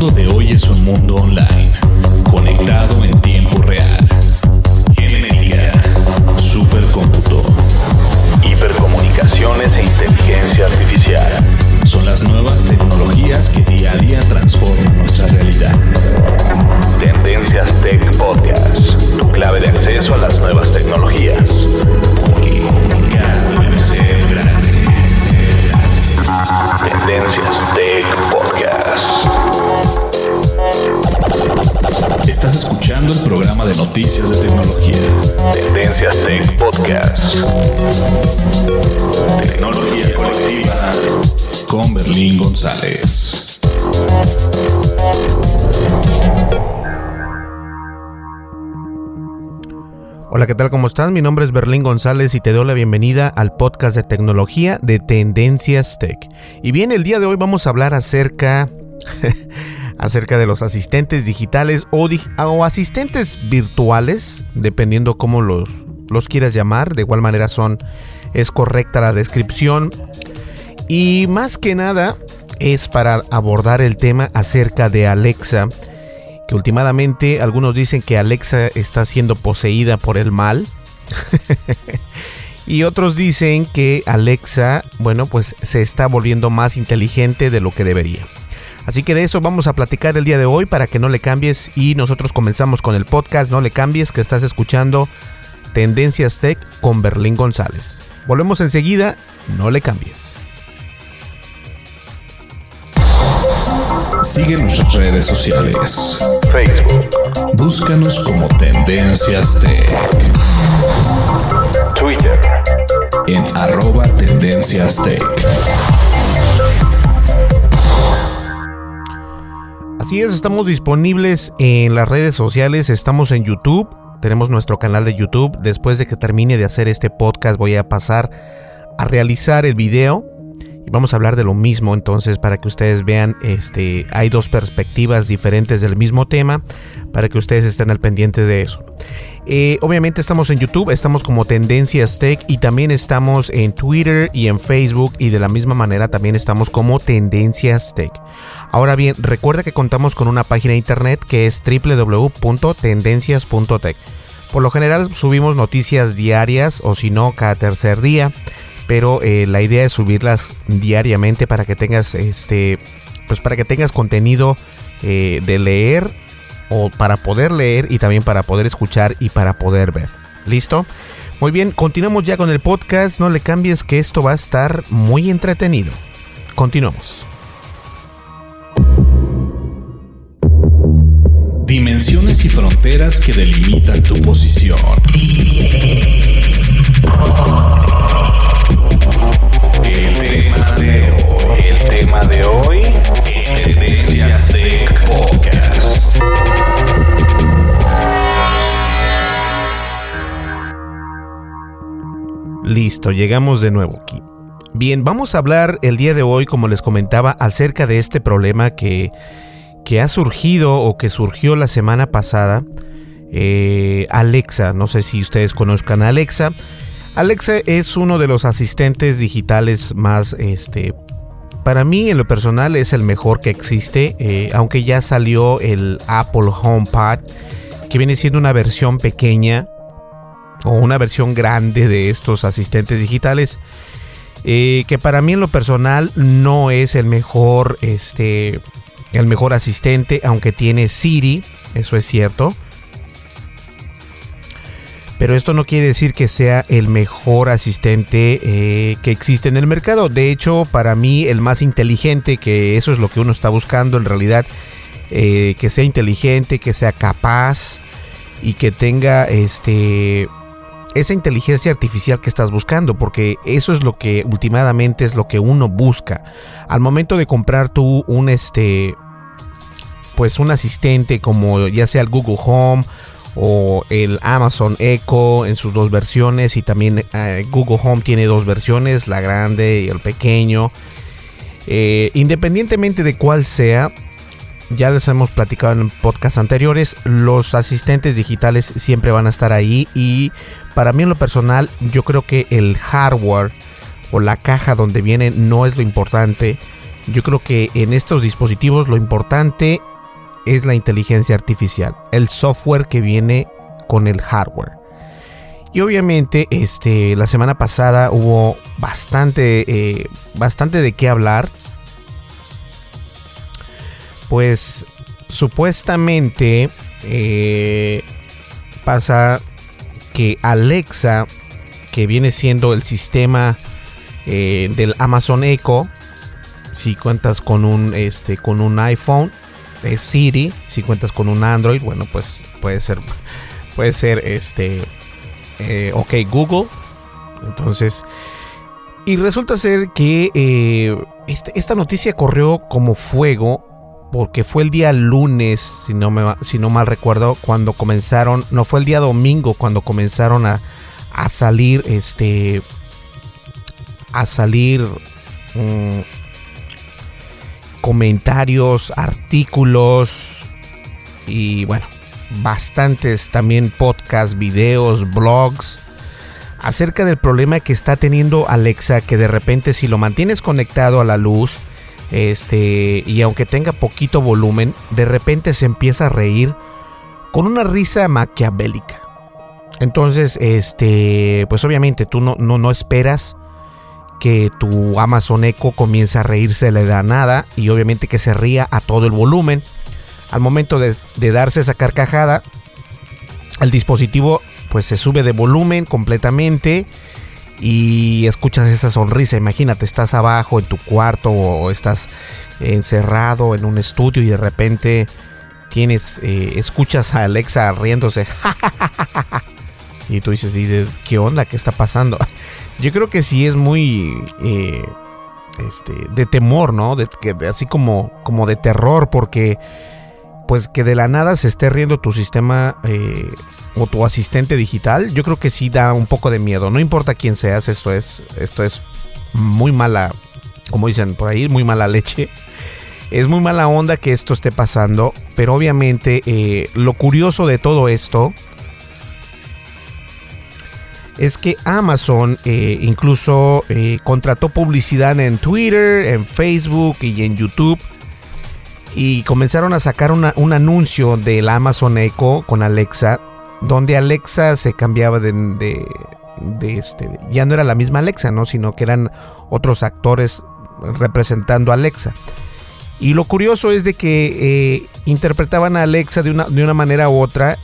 Mundo de hoy es un mundo online, conectado en tiempo real. Genética, supercómputo, hipercomunicaciones e inteligencia artificial. Son las nuevas tecnologías que día a día transforman nuestra realidad. Tendencias Tech Podcast, tu clave de acceso a las nuevas tecnologías. Tendencias Tech Podcast. Estás escuchando el programa de noticias de tecnología. Tendencias Tech Podcast. Tecnología colectiva con Berlín González. Hola, ¿qué tal? ¿Cómo estás? Mi nombre es Berlín González y te doy la bienvenida al podcast de tecnología de Tendencias Tech. Y bien, el día de hoy vamos a hablar acerca acerca de los asistentes digitales o, di- o asistentes virtuales, dependiendo cómo los, los quieras llamar. De igual manera son es correcta la descripción. Y más que nada es para abordar el tema acerca de Alexa que últimamente algunos dicen que Alexa está siendo poseída por el mal. y otros dicen que Alexa, bueno, pues se está volviendo más inteligente de lo que debería. Así que de eso vamos a platicar el día de hoy para que no le cambies y nosotros comenzamos con el podcast, no le cambies, que estás escuchando Tendencias Tech con Berlín González. Volvemos enseguida, no le cambies. Sigue nuestras redes sociales. Facebook. Búscanos como Tendencias Tech. Twitter. En arroba Tendencias Tech. Así es, estamos disponibles en las redes sociales, estamos en YouTube, tenemos nuestro canal de YouTube. Después de que termine de hacer este podcast voy a pasar a realizar el video y vamos a hablar de lo mismo, entonces para que ustedes vean, este, hay dos perspectivas diferentes del mismo tema para que ustedes estén al pendiente de eso. Eh, obviamente estamos en YouTube, estamos como Tendencias Tech y también estamos en Twitter y en Facebook y de la misma manera también estamos como Tendencias Tech. Ahora bien, recuerda que contamos con una página de internet que es www.tendencias.tech. Por lo general subimos noticias diarias o si no cada tercer día, pero eh, la idea es subirlas diariamente para que tengas este, pues para que tengas contenido eh, de leer o para poder leer y también para poder escuchar y para poder ver. ¿Listo? Muy bien, continuamos ya con el podcast. No le cambies que esto va a estar muy entretenido. Continuamos. Dimensiones y fronteras que delimitan tu posición. El tema de hoy. El tema de hoy. Tech Podcast. Listo, llegamos de nuevo aquí. Bien, vamos a hablar el día de hoy, como les comentaba, acerca de este problema que, que ha surgido o que surgió la semana pasada. Eh, Alexa, no sé si ustedes conozcan a Alexa. Alexa es uno de los asistentes digitales más, este, para mí en lo personal es el mejor que existe, eh, aunque ya salió el Apple HomePod, que viene siendo una versión pequeña o una versión grande de estos asistentes digitales. Eh, que para mí en lo personal no es el mejor, este, el mejor asistente, aunque tiene Siri, eso es cierto. Pero esto no quiere decir que sea el mejor asistente eh, que existe en el mercado. De hecho, para mí el más inteligente, que eso es lo que uno está buscando en realidad, eh, que sea inteligente, que sea capaz y que tenga este esa inteligencia artificial que estás buscando, porque eso es lo que últimamente es lo que uno busca. Al momento de comprar tú un este pues un asistente como ya sea el Google Home o el Amazon Echo en sus dos versiones y también eh, Google Home tiene dos versiones, la grande y el pequeño. Eh, independientemente de cuál sea, ya les hemos platicado en podcasts anteriores, los asistentes digitales siempre van a estar ahí y para mí en lo personal yo creo que el hardware o la caja donde viene no es lo importante. Yo creo que en estos dispositivos lo importante es la inteligencia artificial, el software que viene con el hardware. Y obviamente, este, la semana pasada hubo bastante, eh, bastante de qué hablar. Pues supuestamente eh, pasa que Alexa, que viene siendo el sistema eh, del Amazon Echo, si cuentas con un, este, con un iPhone, es Siri. Si cuentas con un Android, bueno, pues puede ser, puede ser este, eh, ok, Google. Entonces, y resulta ser que eh, este, esta noticia corrió como fuego porque fue el día lunes, si no, me, si no mal recuerdo, cuando comenzaron, no fue el día domingo cuando comenzaron a, a salir, este, a salir mm, comentarios, artículos y bueno, bastantes también podcasts, videos, blogs acerca del problema que está teniendo Alexa que de repente si lo mantienes conectado a la luz este y aunque tenga poquito volumen, de repente se empieza a reír con una risa maquiavélica. Entonces, este, pues obviamente tú no, no, no esperas que tu Amazon Echo comience a reírse de la nada y obviamente que se ría a todo el volumen. Al momento de, darse esa carcajada, el dispositivo pues se sube de volumen completamente y escuchas esa sonrisa. Imagínate, estás abajo en tu cuarto o estás encerrado en un estudio y de repente tienes, eh, escuchas a Alexa riéndose. y tú dices, ¿y qué onda? ¿Qué está pasando? Yo creo que sí es muy eh, este, de temor, ¿no? De, así como, como de terror, porque pues que de la nada se esté riendo tu sistema eh, o tu asistente digital, yo creo que sí da un poco de miedo. No importa quién seas, esto es, esto es muy mala, como dicen por ahí, muy mala leche. Es muy mala onda que esto esté pasando, pero obviamente eh, lo curioso de todo esto es que Amazon eh, incluso eh, contrató publicidad en Twitter, en Facebook y en YouTube. Y comenzaron a sacar un anuncio del Amazon Echo con Alexa, donde Alexa se cambiaba de, de, este, ya no era la misma Alexa, ¿no? Sino que eran otros actores representando a Alexa. Y lo curioso es de que eh, interpretaban a Alexa de una, de una manera u otra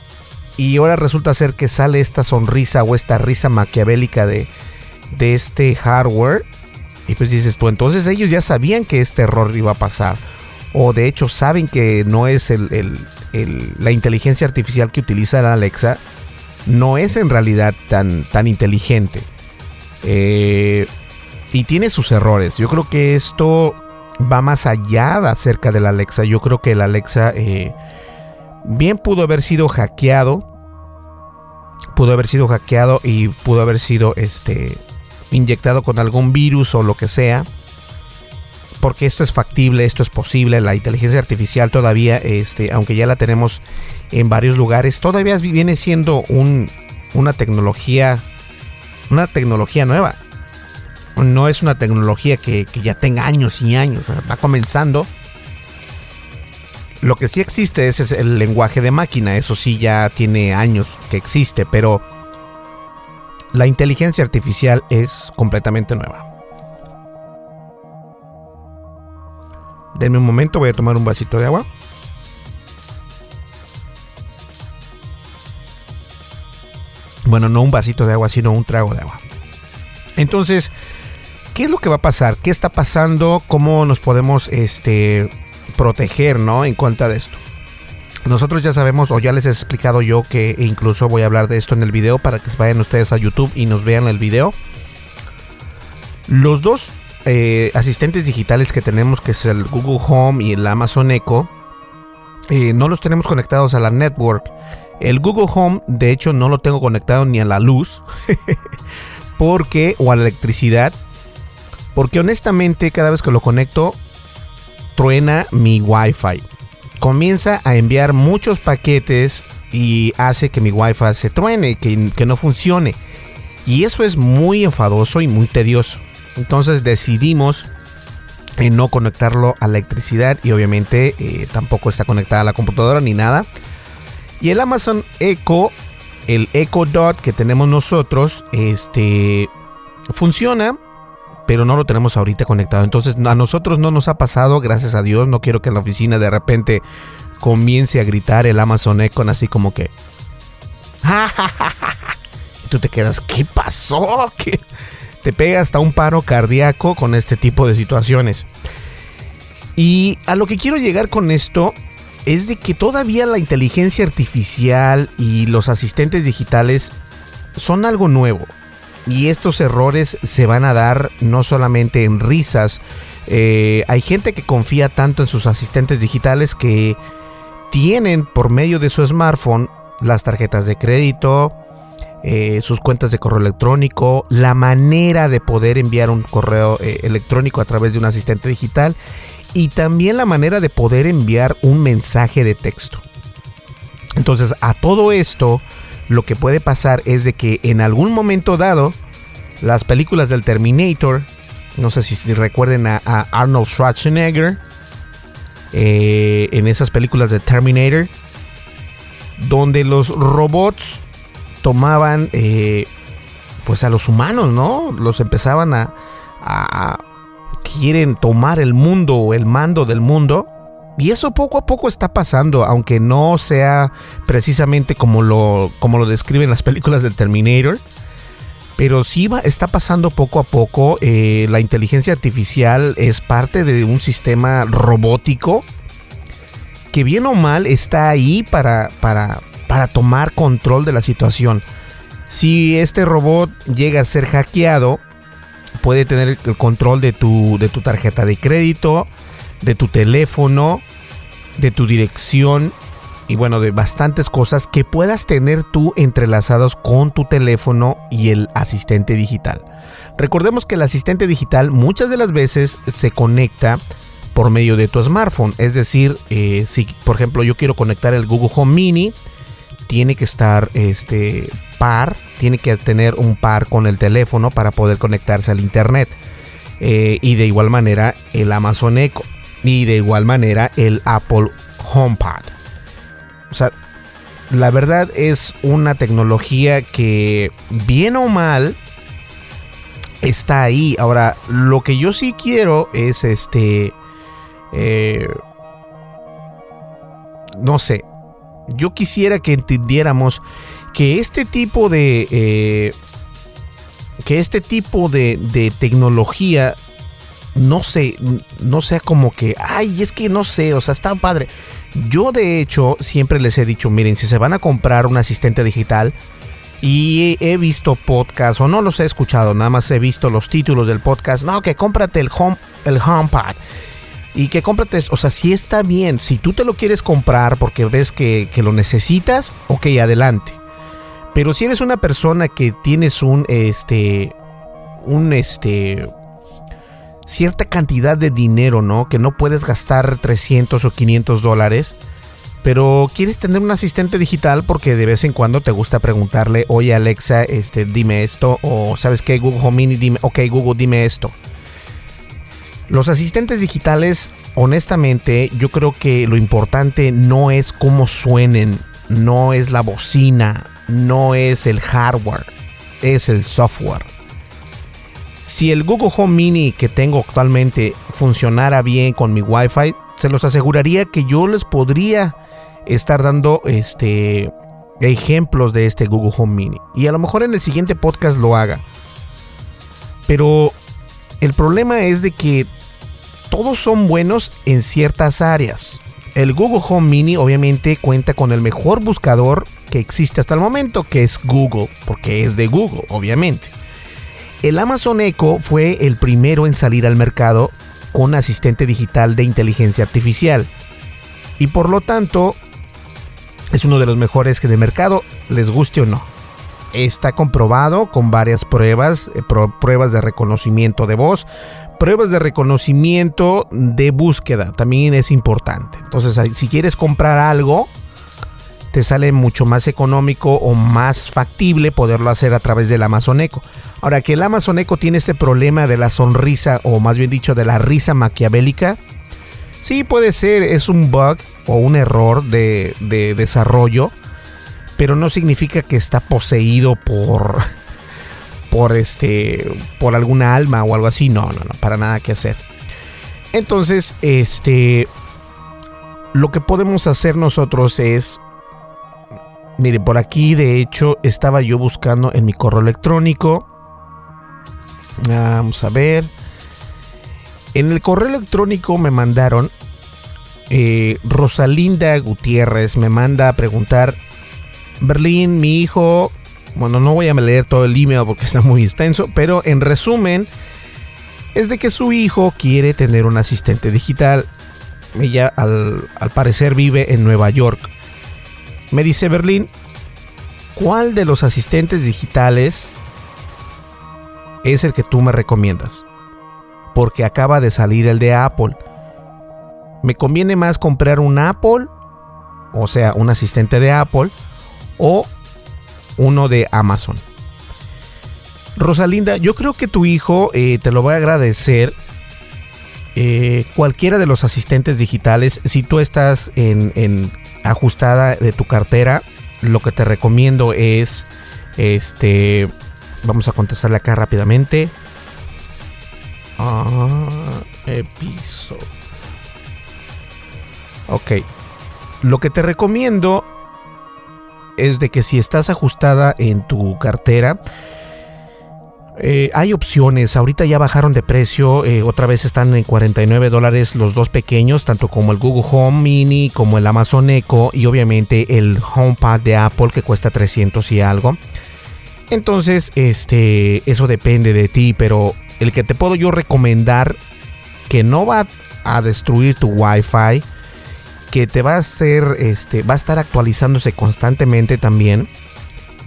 y ahora resulta ser que sale esta sonrisa o esta risa maquiavélica de, de este hardware. Y pues dices tú, entonces ellos ya sabían que este error iba a pasar. O de hecho saben que no es el, la inteligencia artificial que utiliza la Alexa. No es en realidad tan, tan inteligente. Eh, y tiene sus errores. Yo creo que esto va más allá de acerca de la Alexa. Yo creo que la Alexa... Eh, bien pudo haber sido hackeado. Pudo haber sido hackeado y pudo haber sido este inyectado con algún virus o lo que sea. Porque esto es factible, esto es posible. La inteligencia artificial todavía, este, aunque ya la tenemos en varios lugares, todavía viene siendo un, una tecnología una tecnología nueva. No es una tecnología que, que ya tenga años y años, va comenzando. Lo que sí existe es, es el lenguaje de máquina, eso sí ya tiene años que existe, pero la inteligencia artificial es completamente nueva. Denme un momento, voy a tomar un vasito de agua. Bueno, no un vasito de agua, sino un trago de agua. Entonces, ¿qué es lo que va a pasar? ¿Qué está pasando? ¿Cómo nos podemos este, proteger ¿no? en contra de esto? Nosotros ya sabemos, o ya les he explicado yo que incluso voy a hablar de esto en el video para que vayan ustedes a YouTube y nos vean el video. Los dos eh, asistentes digitales que tenemos, que es el Google Home y el Amazon Echo, eh, no los tenemos conectados a la network. El Google Home, de hecho, no lo tengo conectado ni a la luz, porque, o a la electricidad, porque honestamente cada vez que lo conecto, truena mi Wi-Fi. Comienza a enviar muchos paquetes y hace que mi Wi-Fi se truene, que, que no funcione. Y eso es muy enfadoso y muy tedioso. Entonces decidimos en no conectarlo a la electricidad y obviamente eh, tampoco está conectada a la computadora ni nada. Y el Amazon Echo, el Echo Dot que tenemos nosotros, este funciona, pero no lo tenemos ahorita conectado. Entonces a nosotros no nos ha pasado, gracias a Dios. No quiero que en la oficina de repente comience a gritar el Amazon Echo así como que... y tú te quedas, ¿qué pasó? ¿Qué? te pega hasta un paro cardíaco con este tipo de situaciones. Y a lo que quiero llegar con esto es de que todavía la inteligencia artificial y los asistentes digitales son algo nuevo. Y estos errores se van a dar no solamente en risas. Eh, hay gente que confía tanto en sus asistentes digitales que tienen por medio de su smartphone las tarjetas de crédito, eh, sus cuentas de correo electrónico, la manera de poder enviar un correo eh, electrónico a través de un asistente digital y también la manera de poder enviar un mensaje de texto. Entonces, a todo esto, lo que puede pasar es de que en algún momento dado, las películas del Terminator, no sé si, recuerden a, Arnold Schwarzenegger, eh, en esas películas de Terminator, donde los robots tomaban eh, pues a los humanos, ¿no? Los empezaban a, quieren tomar el mundo o el mando del mundo. Y eso poco a poco está pasando, aunque no sea precisamente como lo, como lo describen las películas del Terminator. Pero sí va, está pasando poco a poco. Eh, la inteligencia artificial es parte de un sistema robótico que bien o mal está ahí para, para, para tomar control de la situación. Si este robot llega a ser hackeado, puede tener el control de tu, de tu tarjeta de crédito, de tu teléfono, de tu dirección y bueno, de bastantes cosas que puedas tener tú entrelazados con tu teléfono y el asistente digital. Recordemos que el asistente digital muchas de las veces se conecta por medio de tu smartphone. Es decir, eh, si por ejemplo yo quiero conectar el Google Home Mini, tiene que estar este par, tiene que tener un par con el teléfono para poder conectarse al internet. Eh, y de igual manera el Amazon Echo y de igual manera el Apple HomePod. O sea, la verdad es una tecnología que bien o mal está ahí. Ahora, lo que yo sí quiero es este... Eh, no sé, yo quisiera que entendiéramos que este tipo de... Eh, que este tipo de, de tecnología no sé, no sea como que, ay, es que no sé, o sea, está padre. Yo de hecho siempre les he dicho, miren, si se van a comprar un asistente digital y he visto podcast o no los he escuchado, nada más he visto los títulos del podcast, no, que cómprate el home el HomePod y que cómprate, o sea, si está bien, si tú te lo quieres comprar porque ves que, lo necesitas, ok, adelante. Pero si eres una persona que tienes un, este, un, este, cierta cantidad de dinero, ¿no? Que no puedes gastar 300 o 500 dólares, pero quieres tener un asistente digital porque de vez en cuando te gusta preguntarle, oye Alexa, este, dime esto, o sabes qué, Google Home dime, ok Google, dime esto. Los asistentes digitales, honestamente, yo creo que lo importante no es cómo suenen, no es la bocina, no es el hardware, es el software. Si el Google Home Mini que tengo actualmente funcionara bien con mi Wi-Fi, se los aseguraría que yo les podría estar dando este ejemplos de este Google Home Mini. Y a lo mejor en el siguiente podcast lo haga. Pero el problema es de que todos son buenos en ciertas áreas. El Google Home Mini obviamente cuenta con el mejor buscador que existe hasta el momento, que es Google, porque es de Google, obviamente. El Amazon Echo fue el primero en salir al mercado con asistente digital de inteligencia artificial. Y por lo tanto, es uno de los mejores que de mercado, les guste o no. Está comprobado con varias pruebas, eh, pruebas de reconocimiento de voz, pruebas de reconocimiento de búsqueda, también es importante. Entonces, si quieres comprar algo, te sale mucho más económico o más factible poderlo hacer a través del Amazon Echo. Ahora que el Amazon Echo tiene este problema de la sonrisa o más bien dicho de la risa maquiavélica, sí puede ser, es un bug o un error de, de desarrollo, pero no significa que está poseído por por este por alguna alma o algo así, no, no, no, para nada que hacer. Entonces, este lo que podemos hacer nosotros es Mire, por aquí de hecho estaba yo buscando en mi correo electrónico. Vamos a ver. En el correo electrónico me mandaron. Eh, Rosalinda Gutiérrez me manda a preguntar. Berlín, mi hijo. Bueno, no voy a leer todo el email porque está muy extenso. Pero en resumen, es de que su hijo quiere tener un asistente digital. Ella al, al parecer vive en Nueva York. Me dice Berlín, ¿cuál de los asistentes digitales es el que tú me recomiendas? Porque acaba de salir el de Apple. ¿Me conviene más comprar un Apple? O sea, un asistente de Apple o uno de Amazon. Rosalinda, yo creo que tu hijo eh, te lo va a agradecer. Eh, cualquiera de los asistentes digitales, si tú estás en, en ajustada de tu cartera, lo que te recomiendo es este vamos a contestarle acá rápidamente. Ah, episodio. Ok. Lo que te recomiendo es de que si estás ajustada en tu cartera, eh, hay opciones, ahorita ya bajaron de precio, eh, otra vez están en 49 dólares los dos pequeños, tanto como el Google Home Mini, como el Amazon Echo y obviamente el HomePad de Apple que cuesta 300 y algo. Entonces, este, eso depende de ti, pero el que te puedo yo recomendar que no va a destruir tu Wi-Fi, que te va a hacer, este, va a estar actualizándose constantemente también,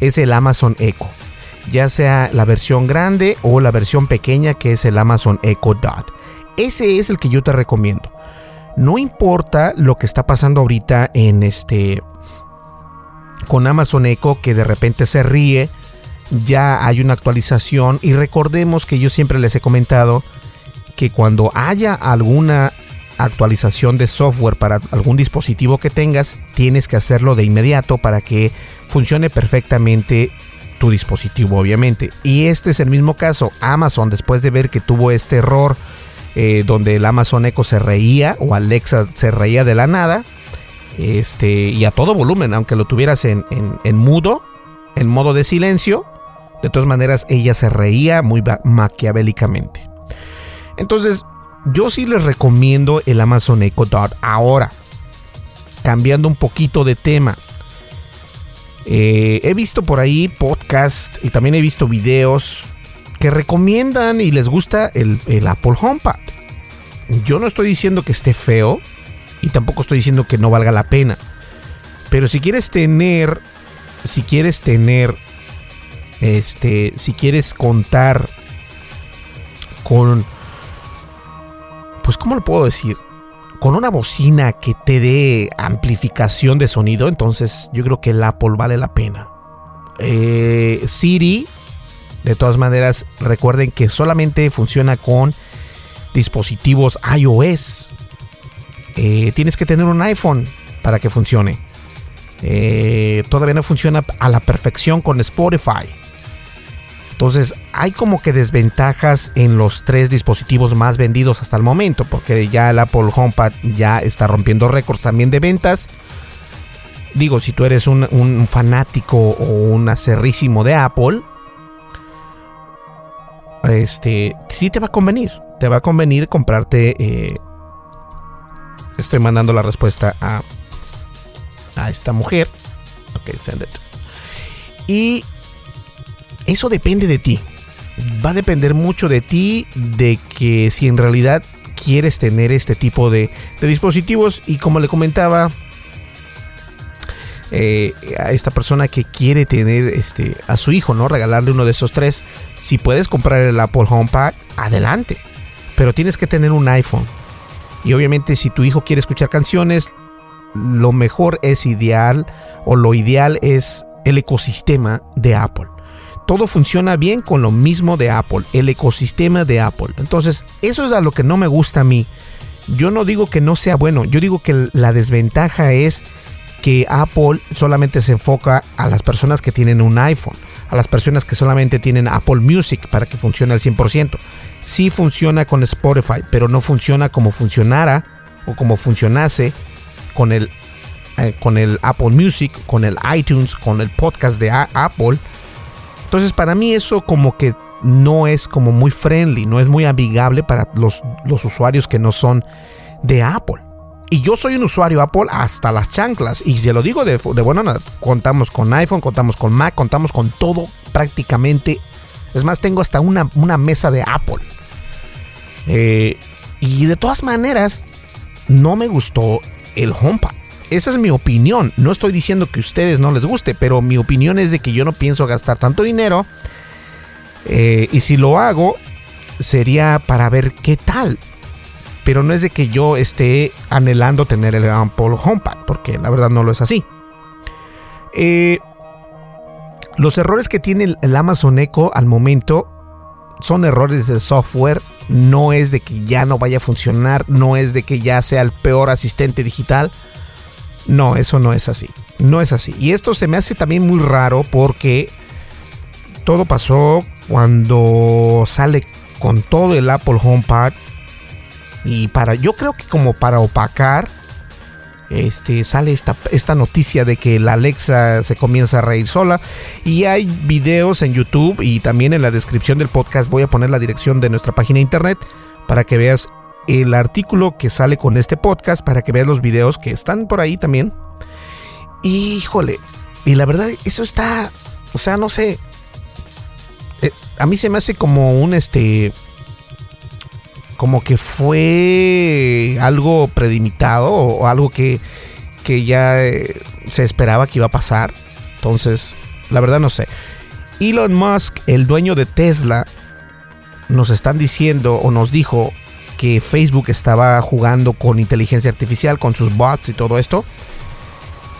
es el Amazon Echo ya sea la versión grande o la versión pequeña que es el Amazon Echo Dot. Ese es el que yo te recomiendo. No importa lo que está pasando ahorita en este con Amazon Echo que de repente se ríe, ya hay una actualización y recordemos que yo siempre les he comentado que cuando haya alguna actualización de software para algún dispositivo que tengas, tienes que hacerlo de inmediato para que funcione perfectamente tu dispositivo, obviamente. Y este es el mismo caso. Amazon, después de ver que tuvo este error eh, donde el Amazon Echo se reía o Alexa se reía de la nada, este, y a todo volumen, aunque lo tuvieras en, en mudo, en modo de silencio, de todas maneras ella se reía muy maquiavélicamente. Entonces, yo sí les recomiendo el Amazon Echo Dot. Ahora, cambiando un poquito de tema, eh, he visto por ahí podcast y también he visto videos que recomiendan y les gusta el, Apple HomePad. Yo no estoy diciendo que esté feo y tampoco estoy diciendo que no valga la pena. Pero si quieres tener, si quieres tener, este, si quieres contar con, pues, ¿cómo lo puedo decir? Con una bocina que te dé amplificación de sonido, entonces yo creo que el Apple vale la pena. Eh, Siri, de todas maneras, recuerden que solamente funciona con dispositivos iOS. Eh, tienes que tener un iPhone para que funcione. Eh, todavía no funciona a la perfección con Spotify. Entonces hay como que desventajas en los tres dispositivos más vendidos hasta el momento, porque ya el Apple HomePad ya está rompiendo récords también de ventas. Digo, si tú eres un, fanático o un acerrísimo de Apple, este, sí te va a convenir. Te va a convenir comprarte. Eh, estoy mandando la respuesta a, a esta mujer. Ok, send it. Y eso depende de ti. Va a depender mucho de ti, de que si en realidad quieres tener este tipo de, dispositivos. Y como le comentaba eh, a esta persona que quiere tener este, a su hijo, ¿no? Regalarle uno de esos tres. Si puedes comprar el Apple HomePad, adelante. Pero tienes que tener un iPhone. Y obviamente si tu hijo quiere escuchar canciones, lo mejor es ideal o lo ideal es el ecosistema de Apple todo funciona bien con lo mismo de Apple, el ecosistema de Apple. Entonces, eso es a lo que no me gusta a mí. Yo no digo que no sea bueno, yo digo que la desventaja es que Apple solamente se enfoca a las personas que tienen un iPhone, a las personas que solamente tienen Apple Music para que funcione al 100%. Sí funciona con Spotify, pero no funciona como funcionara o como funcionase con el, eh, con el Apple Music, con el iTunes, con el podcast de Apple entonces para mí eso como que no es como muy friendly, no es muy amigable para los, los usuarios que no son de Apple. Y yo soy un usuario Apple hasta las chanclas. Y se lo digo de, de bueno, contamos con iPhone, contamos con Mac, contamos con todo prácticamente. Es más, tengo hasta una, una mesa de Apple. Eh, y de todas maneras, no me gustó el HomePad esa es mi opinión. No estoy diciendo que a ustedes no les guste, pero mi opinión es de que yo no pienso gastar tanto dinero. Eh, y si lo hago, sería para ver qué tal. Pero no es de que yo esté anhelando tener el Apple HomePad, porque la verdad no lo es así. Eh, los errores que tiene el Amazon Echo al momento son errores de software, no es de que ya no vaya a funcionar, no es de que ya sea el peor asistente digital, no, eso no es así. No es así. Y esto se me hace también muy raro porque todo pasó cuando sale con todo el Apple HomePad. Y para, yo creo que como para opacar, este, sale esta, esta noticia de que la Alexa se comienza a reír sola. Y hay videos en YouTube y también en la descripción del podcast voy a poner la dirección de nuestra página de internet para que veas el artículo que sale con este podcast para que veas los videos que están por ahí también. híjole, y la verdad, eso está, o sea, no sé. Eh, a mí se me hace como un este. Como que fue algo predimitado o, algo que, que ya eh, se esperaba que iba a pasar. Entonces, la verdad no sé. Elon Musk, el dueño de Tesla, nos están diciendo o nos dijo que Facebook estaba jugando con inteligencia artificial, con sus bots y todo esto.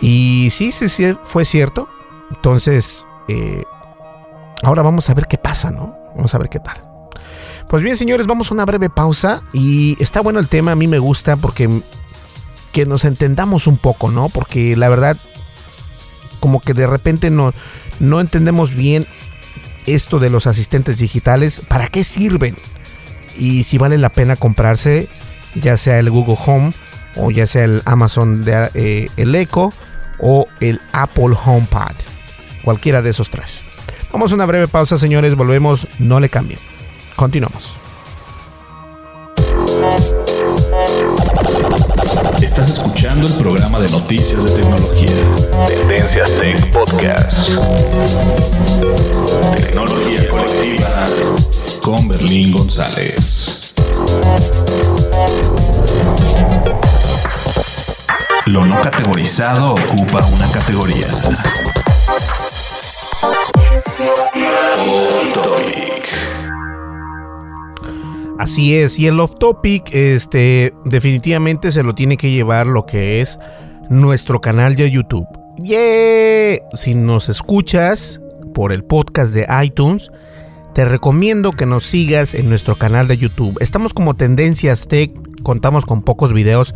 Y sí, sí, sí, fue cierto. Entonces, eh, ahora vamos a ver qué pasa, ¿no? Vamos a ver qué tal. Pues bien, señores, vamos a una breve pausa. Y está bueno el tema, a mí me gusta porque que nos entendamos un poco, ¿no? Porque la verdad, como que de repente no, no entendemos bien esto de los asistentes digitales. ¿Para qué sirven? Y si vale la pena comprarse ya sea el Google Home o ya sea el Amazon de, eh, el Echo o el Apple HomePad. Cualquiera de esos tres. Vamos a una breve pausa, señores. Volvemos. No le cambien. Continuamos. Estás escuchando el programa de noticias de tecnología. Tendencias Tech Podcast. Tecnología colectiva con Berlín González. Lo no categorizado ocupa una categoría. Así es, y el off topic, este, definitivamente se lo tiene que llevar lo que es nuestro canal de YouTube. ¡Yeah! Si nos escuchas por el podcast de iTunes, te recomiendo que nos sigas en nuestro canal de YouTube. Estamos como Tendencias Tech, contamos con pocos videos,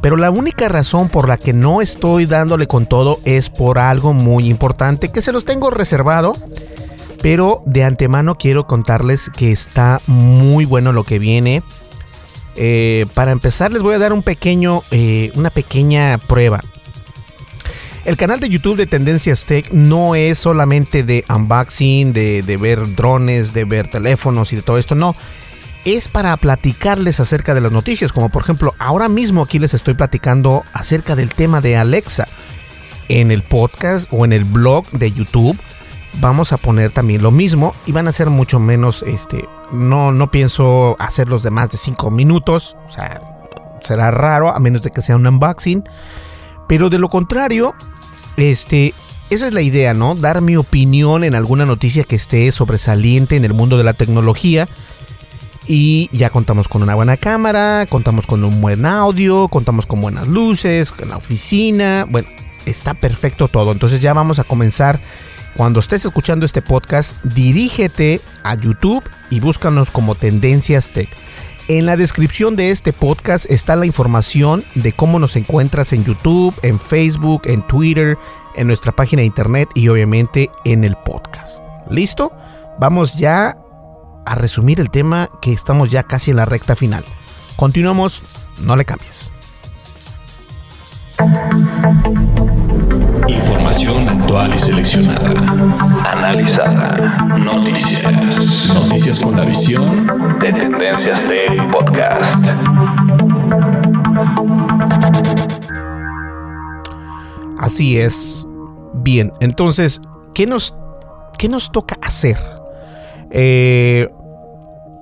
pero la única razón por la que no estoy dándole con todo es por algo muy importante que se los tengo reservado pero de antemano quiero contarles que está muy bueno lo que viene. Eh, para empezar les voy a dar un pequeño, eh, una pequeña prueba. El canal de YouTube de Tendencias Tech no es solamente de unboxing, de, de, ver drones, de ver teléfonos y de todo esto, no. Es para platicarles acerca de las noticias, como por ejemplo, ahora mismo aquí les estoy platicando acerca del tema de Alexa en el podcast o en el blog de YouTube vamos a poner también lo mismo y van a ser mucho menos, este, no, no pienso hacerlos de más de 5 minutos, o sea, será raro a menos de que sea un unboxing, pero de lo contrario, este, esa es la idea, ¿no? Dar mi opinión en alguna noticia que esté sobresaliente en el mundo de la tecnología. Y ya contamos con una buena cámara, contamos con un buen audio, contamos con buenas luces, con la oficina. Bueno, está perfecto todo. Entonces ya vamos a comenzar cuando estés escuchando este podcast, dirígete a YouTube y búscanos como Tendencias Tech. En la descripción de este podcast está la información de cómo nos encuentras en YouTube, en Facebook, en Twitter, en nuestra página de internet y obviamente en el podcast. ¿Listo? Vamos ya a resumir el tema que estamos ya casi en la recta final. Continuamos, no le cambies. Información actual y seleccionada. Analizada. Noticias. Noticias con la visión de Tendencias Tech Podcast. Así es. Bien, entonces, ¿qué nos, qué nos toca hacer? Eh,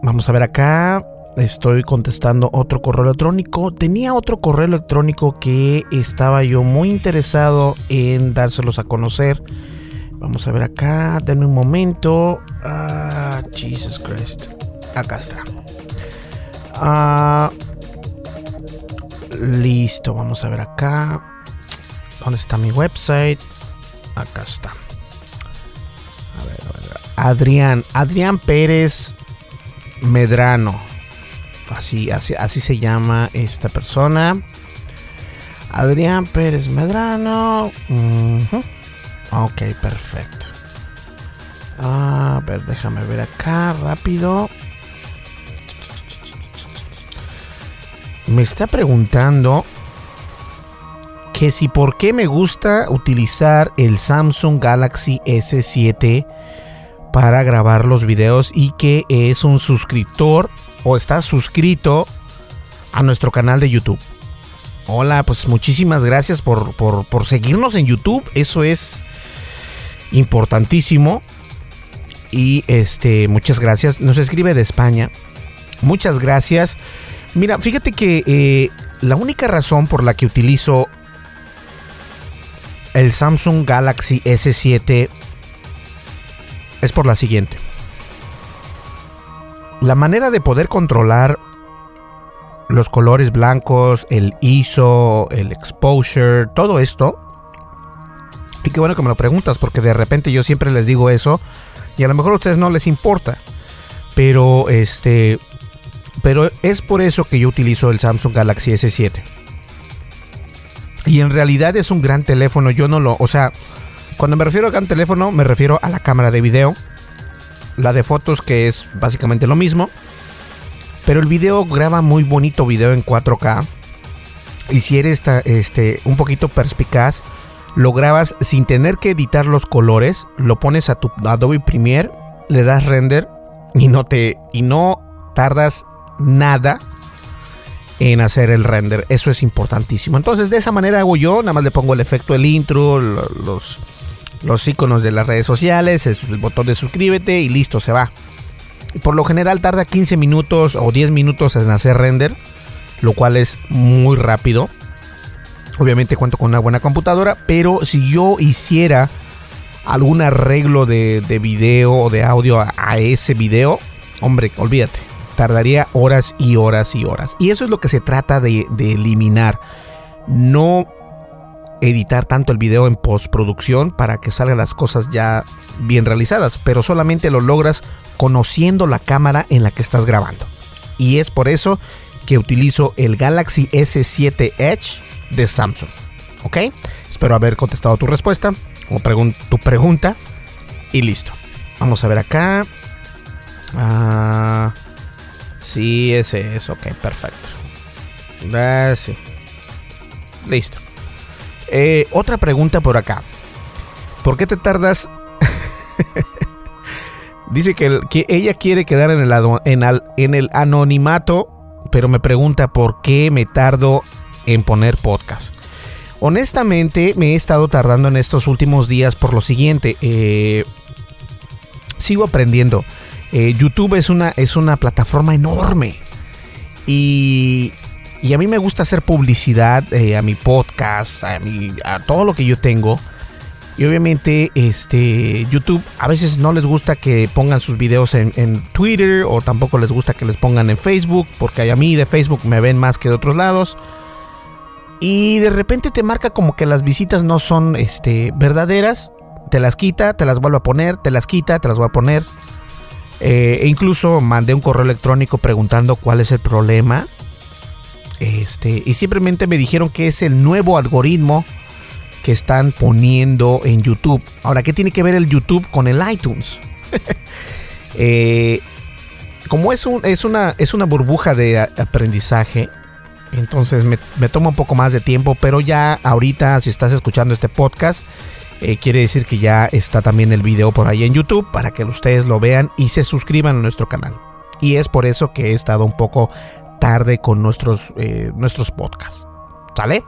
vamos a ver acá estoy contestando otro correo electrónico. Tenía otro correo electrónico que estaba yo muy interesado en dárselos a conocer. Vamos a ver acá, denme un momento. Ah, Jesus Christ. Acá está. Ah, listo, vamos a ver acá. ¿Dónde está mi website? Acá está. A ver, a ver. Adrián, Adrián Pérez Medrano. Así, así, se llama esta persona. Adrián Pérez Medrano. Ok, perfecto. A ver, déjame ver acá rápido. Me está preguntando que si por qué me gusta utilizar el Samsung Galaxy S7 para grabar los videos y que es un suscriptor o estás suscrito a nuestro canal de YouTube. Hola, pues muchísimas gracias por, por, seguirnos en YouTube. Eso es importantísimo. Y este, muchas gracias. Nos escribe de España. Muchas gracias. Mira, fíjate que eh, la única razón por la que utilizo el Samsung Galaxy S7 es por la siguiente la manera de poder controlar los colores blancos, el ISO, el exposure, todo esto. Y qué bueno que me lo preguntas porque de repente yo siempre les digo eso y a lo mejor a ustedes no les importa. Pero este pero es por eso que yo utilizo el Samsung Galaxy S7. Y en realidad es un gran teléfono, yo no lo, o sea, cuando me refiero a gran teléfono me refiero a la cámara de video la de fotos que es básicamente lo mismo. Pero el video graba muy bonito video en 4K. Y si eres este, un poquito perspicaz, lo grabas sin tener que editar los colores, lo pones a tu Adobe Premiere, le das render y no te y no tardas nada en hacer el render. Eso es importantísimo. Entonces, de esa manera hago yo, nada más le pongo el efecto del intro, los los iconos de las redes sociales, el, botón de suscríbete y listo, se va. Por lo general tarda 15 minutos o 10 minutos en hacer render, lo cual es muy rápido. Obviamente cuento con una buena computadora, pero si yo hiciera algún arreglo de, video o de audio a, ese video, hombre, olvídate. tardaría horas y horas y horas. Y eso es lo que se trata de, de eliminar. No editar tanto el video en postproducción para que salgan las cosas ya bien realizadas, pero solamente lo logras conociendo la cámara en la que estás grabando. Y es por eso que utilizo el Galaxy S7 Edge de Samsung. ¿Ok? Espero haber contestado tu respuesta o tu pregunta. Y listo. Vamos a ver acá. Ah, sí, ese es. Ok, perfecto. Gracias. Listo. Eh, otra pregunta por acá. ¿Por qué te tardas? Dice que, que, ella quiere quedar en el, en, el anonimato, pero me pregunta por qué me tardo en poner podcast. Honestamente, me he estado tardando en estos últimos días por lo siguiente. Eh, sigo aprendiendo. Eh, YouTube es una, es una plataforma enorme. Y y a mí me gusta hacer publicidad eh, a mi podcast, a, a todo lo que yo tengo. Y obviamente, este, YouTube a veces no les gusta que pongan sus videos en, Twitter o tampoco les gusta que les pongan en Facebook, porque a mí de Facebook me ven más que de otros lados. Y de repente te marca como que las visitas no son este, verdaderas. Te las quita, te las vuelve a poner, te las quita, te las voy a poner. Eh, e incluso mandé un correo electrónico preguntando cuál es el problema. Este, y simplemente me dijeron que es el nuevo algoritmo que están poniendo en YouTube. Ahora, ¿qué tiene que ver el YouTube con el iTunes? Eh, como es, un, es, una, es una burbuja de aprendizaje, entonces me, toma un poco más de tiempo, pero ya ahorita si estás escuchando este podcast, eh, quiere decir que ya está también el video por ahí en YouTube para que ustedes lo vean y se suscriban a nuestro canal. Y es por eso que he estado un poco tarde con nuestros, eh, nuestros podcasts. ¿Sale?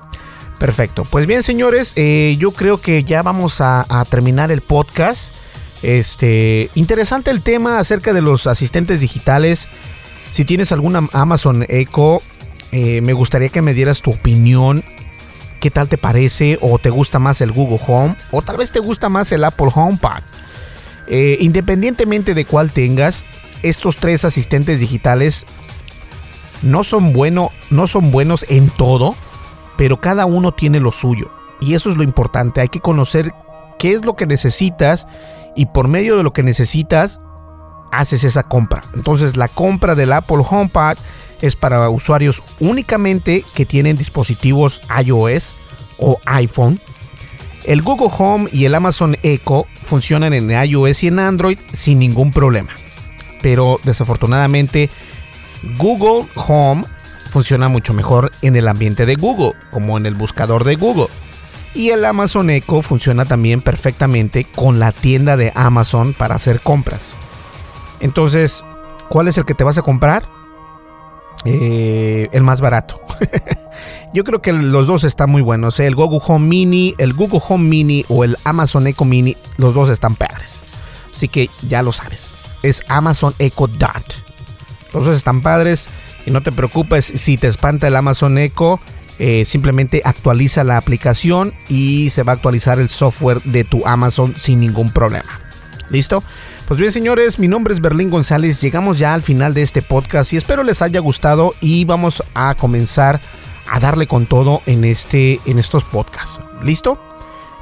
Perfecto. Pues bien, señores, eh, yo creo que ya vamos a, terminar el podcast. Este, interesante el tema acerca de los asistentes digitales. Si tienes alguna Amazon Echo, eh, me gustaría que me dieras tu opinión. ¿Qué tal te parece? ¿O te gusta más el Google Home? ¿O tal vez te gusta más el Apple HomePod? independientemente de cuál tengas, estos tres asistentes digitales no son, bueno, no son buenos en todo, pero cada uno tiene lo suyo. Y eso es lo importante. Hay que conocer qué es lo que necesitas y por medio de lo que necesitas haces esa compra. Entonces la compra del Apple HomePod es para usuarios únicamente que tienen dispositivos iOS o iPhone. El Google Home y el Amazon Echo funcionan en iOS y en Android sin ningún problema. Pero desafortunadamente Google Home funciona mucho mejor en el ambiente de Google, como en el buscador de Google. Y el Amazon Echo funciona también perfectamente con la tienda de Amazon para hacer compras. Entonces, ¿cuál es el que te vas a comprar? Eh, el más barato. Yo creo que los dos están muy buenos. ¿eh? El Google Home Mini, el Google Home Mini o el Amazon Echo Mini, los dos están padres. Así que ya lo sabes. Es Amazon Echo Dart. Dos están padres y no te preocupes si te espanta el Amazon Echo. Eh, simplemente actualiza la aplicación y se va a actualizar el software de tu Amazon sin ningún problema. ¿Listo? Pues bien, señores, mi nombre es Berlín González. Llegamos ya al final de este podcast y espero les haya gustado y vamos a comenzar a darle con todo en este en estos podcasts. ¿Listo?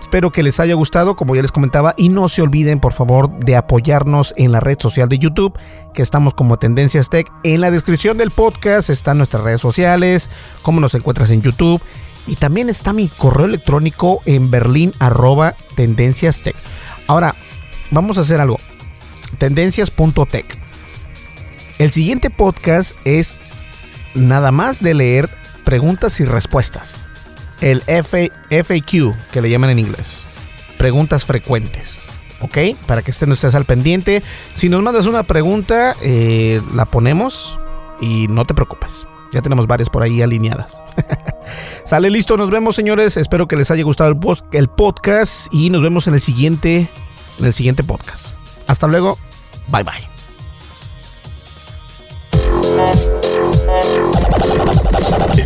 Espero que les haya gustado, como ya les comentaba, y no se olviden, por favor, de apoyarnos en la red social de YouTube, que estamos como Tendencias Tech. En la descripción del podcast están nuestras redes sociales, cómo nos encuentras en YouTube, y también está mi correo electrónico en berlín arroba tendencias tech. Ahora, vamos a hacer algo. Tendencias.tech. El siguiente podcast es nada más de leer preguntas y respuestas el FAQ, que le llaman en inglés. Preguntas frecuentes. ¿Ok? Para que estén ustedes al pendiente. Si nos mandas una pregunta, eh, la ponemos y no te preocupes. Ya tenemos varias por ahí alineadas. Sale listo, nos vemos señores. Espero que les haya gustado el podcast y nos vemos en el siguiente, en el siguiente podcast. Hasta luego. Bye bye.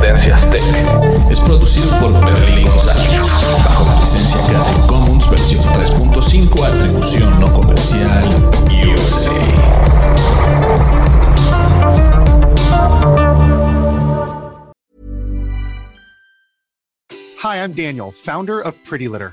Tendencias Tech es producido por Berlín González bajo la licencia Creative Commons versión 3.5 atribución no comercial USA. Hi, I'm Daniel, founder of Pretty Litter.